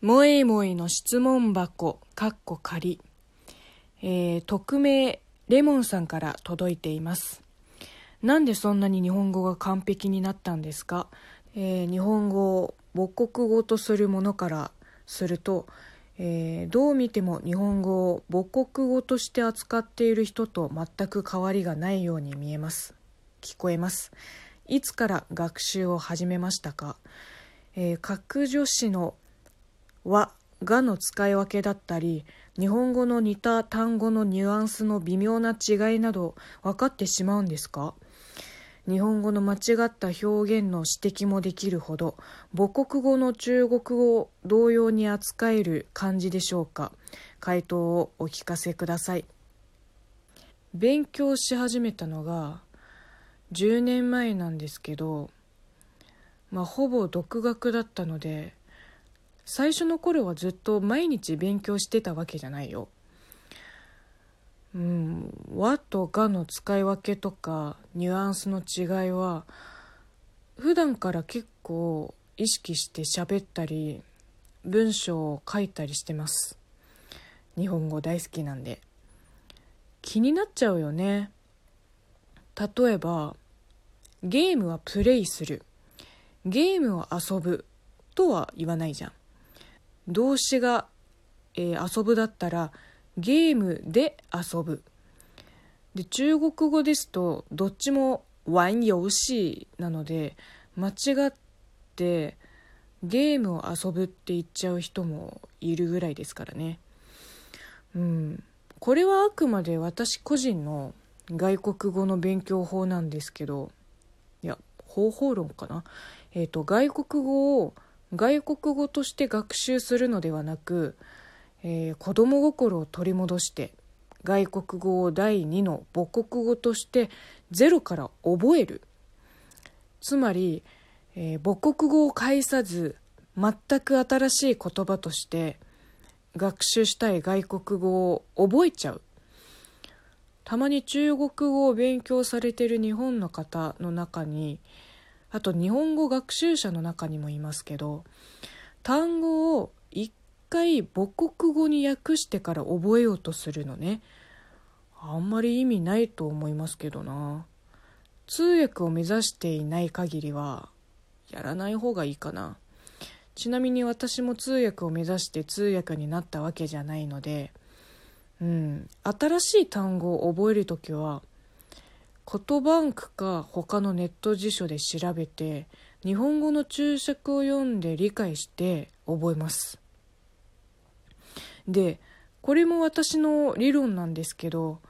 もいもいの質問箱、かっこ仮。えー、匿名、レモンさんから届いています。なんでそんなに日本語が完璧になったんですか、えー、日本語を母国語とするものからすると、えー、どう見ても日本語を母国語として扱っている人と全く変わりがないように見えます。聞こえます。いつから学習を始めましたか、えー、各助詞のはがの使い分けだったり日本語の似た単語のニュアンスの微妙な違いなど分かってしまうんですか？日本語の間違った表現の指摘もできるほど母国語の中国語を同様に扱える感じでしょうか？回答をお聞かせください。勉強し始めたのが10年前なんですけどまあほぼ独学だったので最初の頃はずっと毎日勉強してたわけじゃないよ。うん、和とがの使い分けとかニュアンスの違いは普段から結構意識して喋ったり文章を書いたりしてます。日本語大好きなんで。気になっちゃうよね。例えばゲームはプレイする。ゲームを遊ぶとは言わないじゃん。動詞が、えー、遊ぶだったらゲームで遊ぶ。で中国語ですとどっちも玩遊戲なので間違ってゲームを遊ぶって言っちゃう人もいるぐらいですからね。うん。これはあくまで私個人の外国語の勉強法なんですけどいや方法論かな。えっ、ー、と外国語を外国語として学習するのではなく、えー、子供心を取り戻して外国語を第二の母国語としてゼロから覚える。つまり、えー、母国語を介さず全く新しい言葉として学習したい外国語を覚えちゃう。たまに中国語を勉強されている日本の方の中にあと日本語学習者の中にもいますけど単語を一回母国語に訳してから覚えようとするのね。あんまり意味ないと思いますけどな。通訳を目指していない限りはやらない方がいいかな。ちなみに私も通訳を目指して通訳になったわけじゃないのでうん新しい単語を覚える時は言バンクか他のネット辞書で調べて日本語の注釈を読んで理解して覚えます。でこれも私の理論なんですけど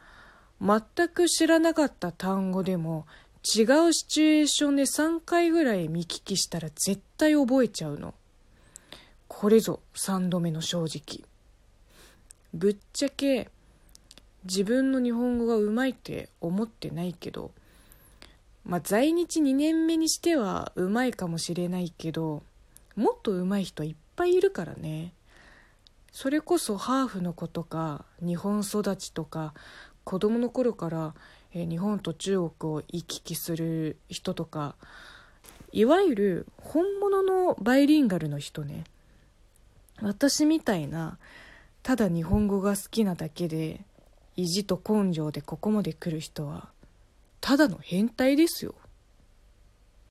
全く知らなかった単語でも違うシチュエーションで3回ぐらい見聞きしたら絶対覚えちゃうの。これぞ3度目の正直。ぶっちゃけ自分の日本語がうまいって思ってないけどまあ在日2年目にしてはうまいかもしれないけどもっとうまい人いっぱいいるからね。それこそハーフの子とか日本育ちとか子供の頃から、日本と中国を行き来する人とかいわゆる本物のバイリンガルの人ね。私みたいなただ日本語が好きなだけで意地と根性でここまで来る人はただの変態ですよ。